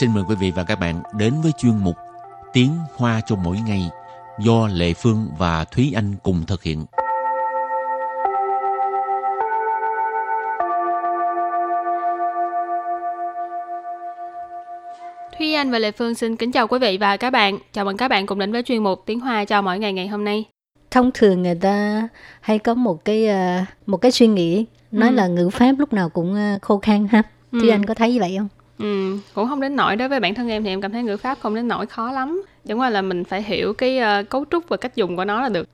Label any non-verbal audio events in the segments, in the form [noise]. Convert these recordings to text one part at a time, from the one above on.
xin mời quý vị và các bạn đến với chuyên mục Tiếng Hoa cho mỗi ngày do Lệ Phương và Thúy Anh cùng thực hiện. Thúy Anh và Lệ Phương xin kính chào quý vị và các bạn. Chào mừng các bạn cùng đến với chuyên mục Tiếng Hoa cho mỗi ngày ngày hôm nay. thông thường người ta hay có một cái ờ, một cái suy nghĩ nói Ừ. là ngữ pháp lúc nào cũng ờ, khô khan ha Ừ. thì anh có thấy vậy không Ừ, cũng không đến nỗi đối với bản thân em thì em cảm thấy ngữ pháp không đến nỗi khó lắm. Chẳng qua là mình phải hiểu cái ờ, cấu trúc và cách dùng của nó là được.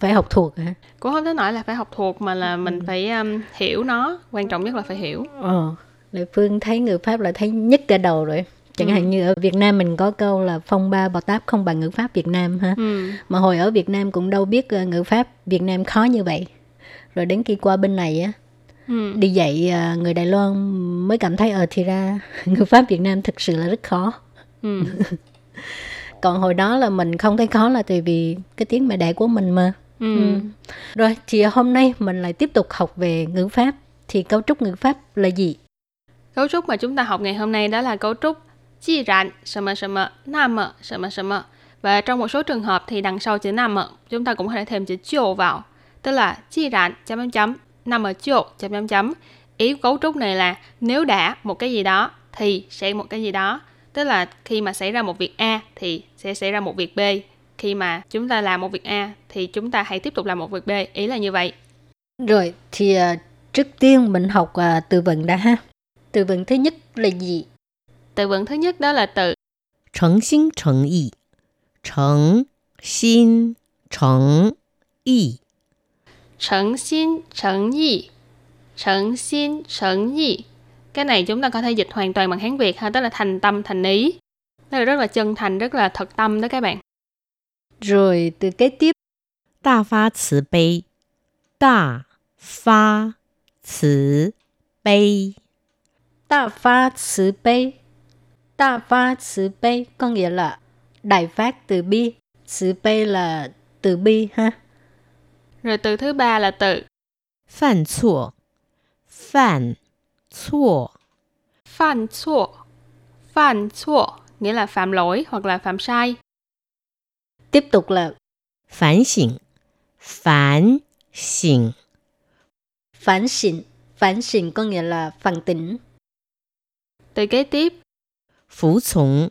phải học thuộc hả Cũng không đến nỗi là phải học thuộc mà là mình phải um, hiểu nó. Quan trọng nhất là phải hiểu. ờ Lệ Phương thấy ngữ pháp là thấy nhức cả đầu rồi chẳng Ừ. hạn như ở Việt Nam mình có câu là phong ba bò táp không bằng ngữ pháp Việt Nam ha Ừ. mà hồi ở Việt Nam cũng đâu biết ờ, ngữ pháp Việt Nam khó như vậy rồi đến khi qua bên này á ừ. đi dạy à, người Đài Loan mới cảm thấy ở thì ra [laughs] ngữ Pháp Việt Nam thực sự là rất khó ừ. [laughs] còn hồi đó là mình không thấy khó là tại vì cái tiếng mẹ đẻ của mình mà ừ. Ừ. rồi thì hôm nay mình lại tiếp tục học về ngữ pháp thì cấu trúc ngữ pháp là gì cấu trúc mà chúng ta học ngày hôm nay đó là cấu trúc chi rạn sầm sầm nam sầm sầm và trong một số trường hợp thì đằng sau chữ nam chúng ta cũng có thể thêm chữ chiều vào tức là chi rạn chấm chấm nằm ở chỗ chấm chấm chấm. Ý cấu trúc này là nếu đã một cái gì đó thì sẽ một cái gì đó. Tức là khi mà xảy ra một việc a thì sẽ xảy ra một việc b. Khi mà chúng ta làm một việc a thì chúng ta hãy tiếp tục làm một việc b. Ý là như vậy. Rồi thì uh, trước tiên mình học uh, từ vựng đã ha. Từ vựng thứ nhất là gì? Từ vựng thứ nhất đó là từ thành xin thành ý thành xin thành ý Trấn xin trấn yi Trấn xin trấn yi Cái này chúng ta có thể dịch hoàn toàn bằng Hán Việt ha Tức là thành tâm thành ý Tức là rất là chân thành, rất là thật tâm đó các bạn rồi từ kế tiếp 大发慈悲，大发慈悲， đa pha慈悲đa pha慈悲 có nghĩa là đại phát từ bi慈悲là từ bi ha Rồi từ thứ ba là từ phản chua. Phản chua. Phản chua. Phản chua nghĩa là phạm lỗi hoặc là phạm sai. Tiếp tục là phản xỉn. Phản xỉn. Phản xỉn. Phản xỉn có nghĩa là phản tỉnh. Từ kế tiếp. Phú chống.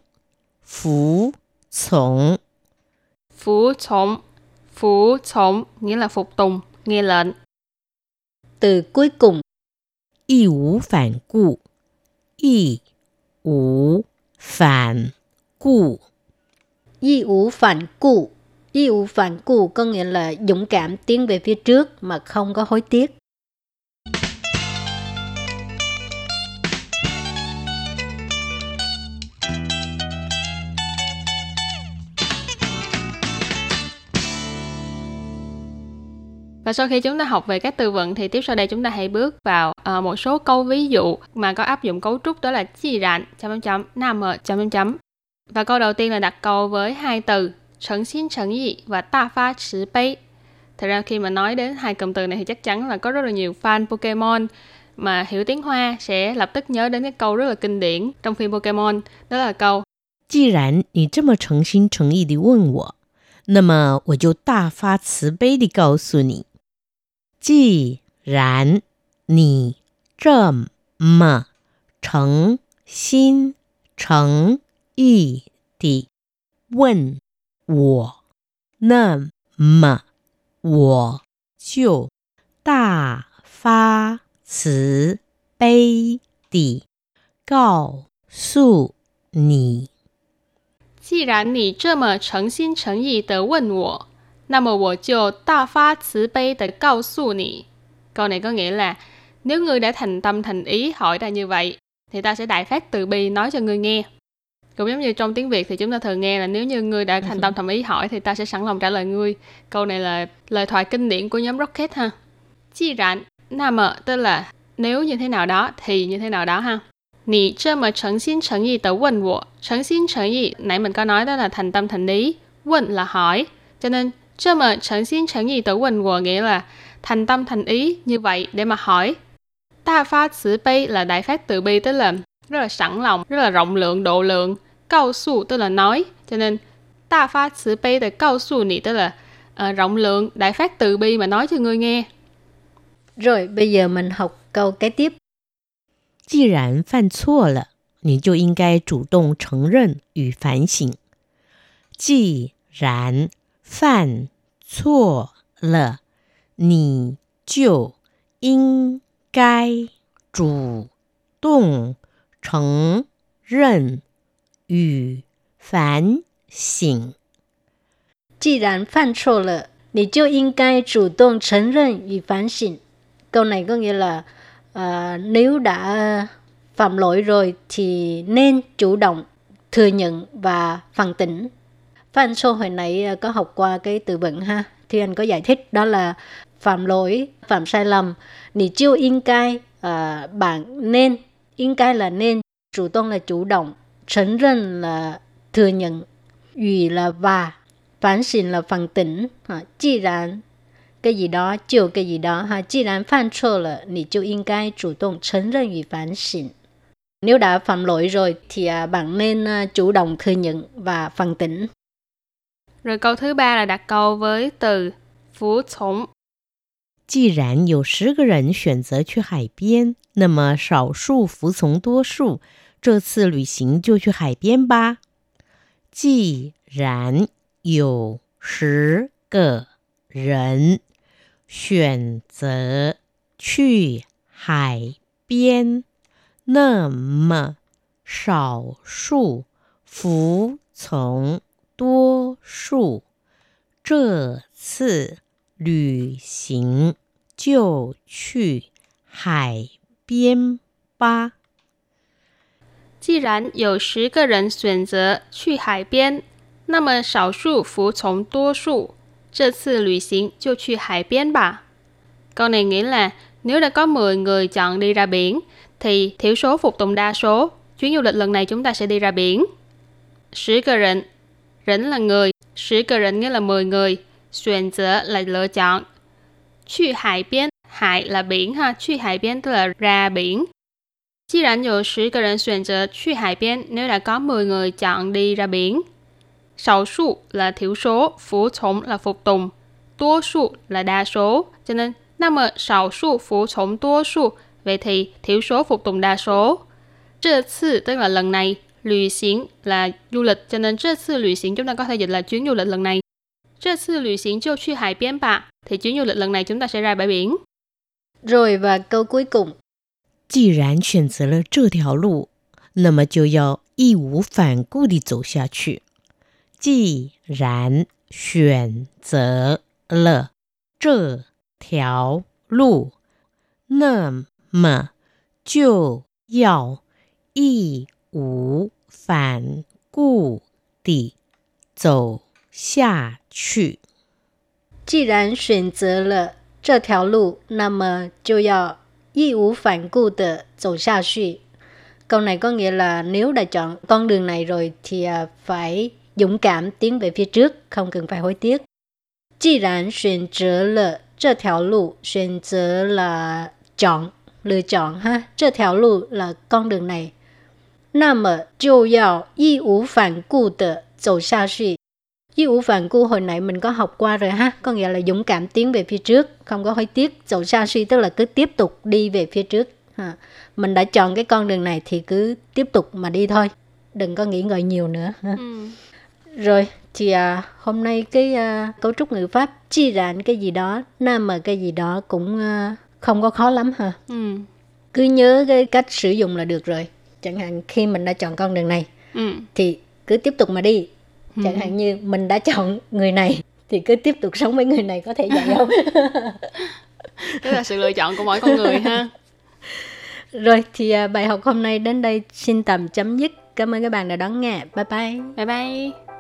Phú chống. Phú chống Phú chống nghĩa là phục tùng, nghe lệnh. Từ cuối cùng. Y ú phản cụ. Y ú phản cụ. Y ú phản cụ. Y ú phản cụ có nghĩa là dũng cảm tiến về phía trước mà không có hối tiếc. Và sau khi chúng ta học về các từ vựng thì tiếp sau đây chúng ta hãy bước vào ờ, một số câu ví dụ mà có áp dụng cấu trúc đó là chi rạn chấm chấm chấm nam mờ chấm chấm chấm. Và câu đầu tiên là đặt câu với hai từ trấn xin trấn yi và ta pha慈悲. Thật ra khi mà nói đến hai cụm từ này thì chắc chắn là có rất là nhiều fan Pokemon mà hiểu tiếng Hoa sẽ lập tức nhớ đến cái câu rất là kinh điển trong phim Pokemon đó là câu 既然你这么诚心诚意地问我，那么我就大发慈悲地告诉你： 既然你这么诚心诚意地问我，那么我就大发慈悲地告诉你。既然你这么诚心诚意的问我，那么我就大发慈悲的告诉你。Câu này có nghĩa là nếu ngươi đã thành tâm thành ý hỏi ra như vậy, thì ta sẽ đại phát từ bi nói cho ngươi nghe. Cũng giống như trong tiếng Việt thì chúng ta thường nghe là nếu như ngươi đã thành tâm thành ý hỏi thì ta sẽ sẵn lòng trả lời ngươi. Câu này là lời thoại kinh điển của nhóm Rocket ha. Chi rạn, nam mợ tức là nếu như thế nào đó thì như thế nào đó ha. 你这么诚心诚意的问我，诚心诚意 nãy mình có nói đó là thành tâm thành ý, 问 là hỏi, cho nên 这么诚心诚意的问我 nghĩa là thành tâm thành ý như vậy để mà hỏi. Ta pha慈悲là đại phát từ bi tức là rất là sẵn lòng, rất là rộng lượng, độ lượng. Cao su tức là nói, cho nên ta phá慈悲的告诉你 tức là uh, rộng lượng, đại phát từ bi mà nói cho ngươi nghe. Rồi bây giờ mình học câu kế tiếp. 既然犯错了，你就应该主动承认与反省。既然 犯错了，你就应该主动承认与反省。既然犯错了，你就应该主动承认与反省. Câu này có nghĩa là uh, nếu đã phạm lỗi rồi thì nên chủ động thừa nhận và phản tỉnh. Phan Sô hồi nãy ờ, có học qua cái từ vựng ha, thì anh có giải thích đó là phạm lỗi, phạm sai lầm, nì chiêu in cai, à, bạn nên, in cai là nên, chủ động là chủ động, chấn rân là thừa nhận, ủy là và, phản xin là phản tỉnh, à, chi rán, cái gì đó, chiều cái gì đó, ha, chi rán phạm sô là nì chiêu in cai, chủ tông chấn rân ủy phản xỉn. Nếu đã phạm lỗi rồi thì à, bạn nên ờ, chủ động thừa nhận và phản tỉnh. Rồi câu thứ ba là đặt câu với từ phục从. 既然有十个人选择去海边，那么少数服从多数，这次旅行就去海边吧。既然有十个人选择去海边，那么少数服从 多数，这次旅行就去海边吧。既然有十个人选择去海边，那么少数服从多数，这次旅行就去海边吧. Câu này nghĩa là nếu đã có 10 người chọn đi ra biển, thì thiểu số phục tùng đa số. Chuyến du lịch lần này chúng ta sẽ đi ra biển. 10 个人, rỉnh là người, 10个人 nghĩa là 10 người, 选择 là lựa chọn. 去海边, hải là biển ha, 去海边 tức là ra biển. 既然有十个人选择去海边, nếu đã có 10 người chọn đi ra biển. 少数 là thiểu số, phục从 là phục tùng, 多数 là đa số. Cho nên, 那么少数服从多数, vậy thì thiểu số phục tùng đa số. 这次 tức là lần này, 旅行 là du lịch, cho nên 这次旅行 chúng ta có thể dịch là chuyến du lịch lần này. 这次旅行就去海边吧, thì chuyến du lịch lần này chúng ta sẽ ra bãi biển. Rồi và câu cuối cùng. 既然选择了这条路，那么就要义无反顾地走下去。既然选择了这条路，那么就要义 无反顾地走下去。既然选择了这条路，那么就要义无反顾的走下去. Câu này có nghĩa là nếu đã chọn con đường này rồi thì phải dũng cảm tiến về phía trước, không cần phải hối tiếc. 既然选择了这条路，选择 là chọn, lựa chọn ha. 这条路 là con đường này. 那么就要义无反顾的走下去。Ý ủ phản cu hồi nãy mình có học qua rồi ha, có nghĩa là dũng cảm tiến về phía trước, không có hối tiếc, dầu xa suy tức là cứ tiếp tục đi về phía trước. Ha. Mình đã chọn cái con đường này thì cứ tiếp tục mà đi thôi, đừng có nghĩ ngợi nhiều nữa. Ha. Ừ. Rồi, thì à, hôm nay cái à, cấu trúc ngữ pháp chi rạn cái gì đó, nam mà cái gì đó cũng à, không có khó lắm ha. Ừ. Cứ nhớ cái cách sử dụng là được rồi. Chẳng hạn khi mình đã chọn con đường này, ừ. thì cứ tiếp tục mà đi. Chẳng hạn như mình đã chọn người này thì cứ tiếp tục sống với người này có thể vậy không đó là sự lựa chọn của mỗi con người ha. [laughs] Rồi thì à, bài học hôm nay đến đây xin tạm chấm dứt. Cảm ơn các bạn đã đón nghe. Bye bye. Bye bye